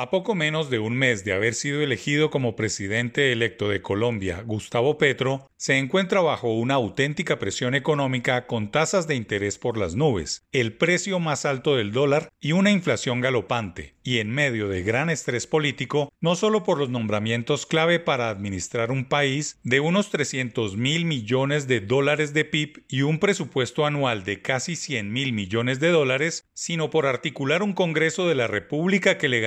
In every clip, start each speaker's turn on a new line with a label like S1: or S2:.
S1: A poco menos de un mes de haber sido elegido como presidente electo de Colombia, Gustavo Petro se encuentra bajo una auténtica presión económica con tasas de interés por las nubes, el precio más alto del dólar y una inflación galopante, y en medio de gran estrés político, no solo por los nombramientos clave para administrar un país de unos 300 mil millones de dólares de PIB y un presupuesto anual de casi 100 mil millones de dólares, sino por articular un Congreso de la República que le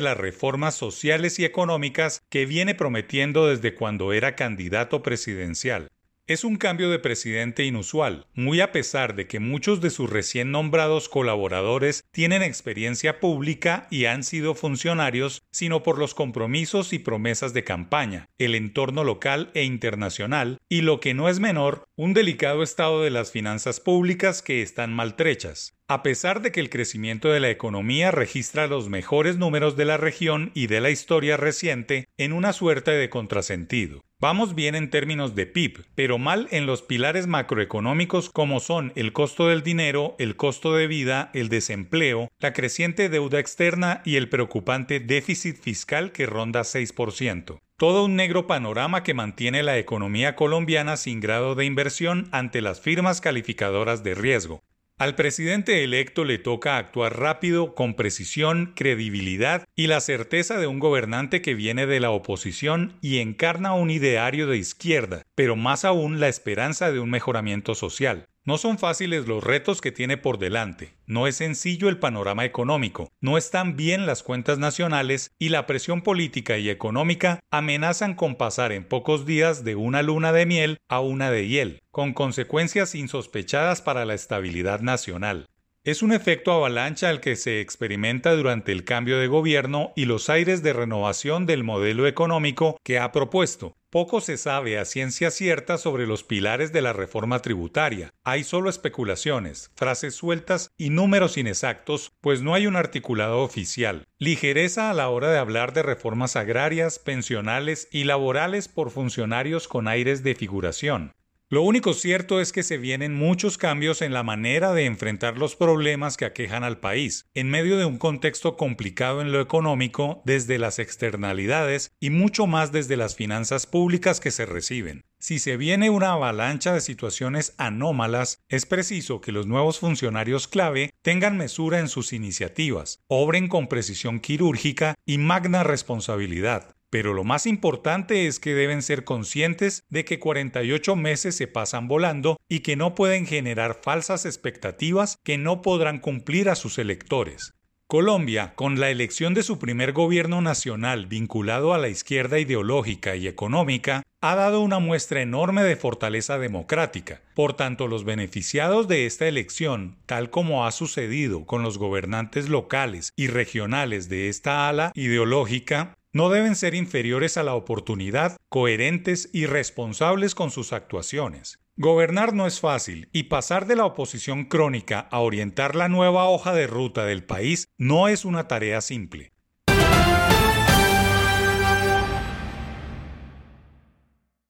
S1: las reformas sociales y económicas que viene prometiendo desde cuando era candidato presidencial. Es un cambio de presidente inusual, muy a pesar de que muchos de sus recién nombrados colaboradores tienen experiencia pública y han sido funcionarios, sino por los compromisos y promesas de campaña, el entorno local e internacional, y lo que no es menor, un delicado estado de las finanzas públicas que están maltrechas. A pesar de que el crecimiento de la economía registra los mejores números de la región y de la historia reciente en una suerte de contrasentido. Vamos bien en términos de PIB, pero mal en los pilares macroeconómicos como son el costo del dinero, el costo de vida, el desempleo, la creciente deuda externa y el preocupante déficit fiscal que ronda 6%. Todo un negro panorama que mantiene la economía colombiana sin grado de inversión ante las firmas calificadoras de riesgo. Al presidente electo le toca actuar rápido, con precisión, credibilidad y la certeza de un gobernante que viene de la oposición y encarna un ideario de izquierda, pero más aún la esperanza de un mejoramiento social. No son fáciles los retos que tiene por delante, no es sencillo el panorama económico, no están bien las cuentas nacionales y la presión política y económica amenazan con pasar en pocos días de una luna de miel a una de hiel, con consecuencias insospechadas para la estabilidad nacional. Es un efecto avalancha el que se experimenta durante el cambio de gobierno y los aires de renovación del modelo económico que ha propuesto. Poco se sabe a ciencia cierta sobre los pilares de la reforma tributaria. Hay solo especulaciones, frases sueltas y números inexactos, pues no hay un articulado oficial. Ligereza a la hora de hablar de reformas agrarias, pensionales y laborales por funcionarios con aires de figuración. Lo único cierto es que se vienen muchos cambios en la manera de enfrentar los problemas que aquejan al país, en medio de un contexto complicado en lo económico, desde las externalidades y mucho más desde las finanzas públicas que se reciben. Si se viene una avalancha de situaciones anómalas, es preciso que los nuevos funcionarios clave tengan mesura en sus iniciativas, obren con precisión quirúrgica y magna responsabilidad, pero lo más importante es que deben ser conscientes de que 48 meses se pasan volando y que no pueden generar falsas expectativas que no podrán cumplir a sus electores. Colombia, con la elección de su primer gobierno nacional vinculado a la izquierda ideológica y económica, ha dado una muestra enorme de fortaleza democrática. Por tanto, los beneficiados de esta elección, tal como ha sucedido con los gobernantes locales y regionales de esta ala ideológica, no deben ser inferiores a la oportunidad, coherentes y responsables con sus actuaciones. Gobernar no es fácil y pasar de la oposición crónica a orientar la nueva hoja de ruta del país no es una tarea simple.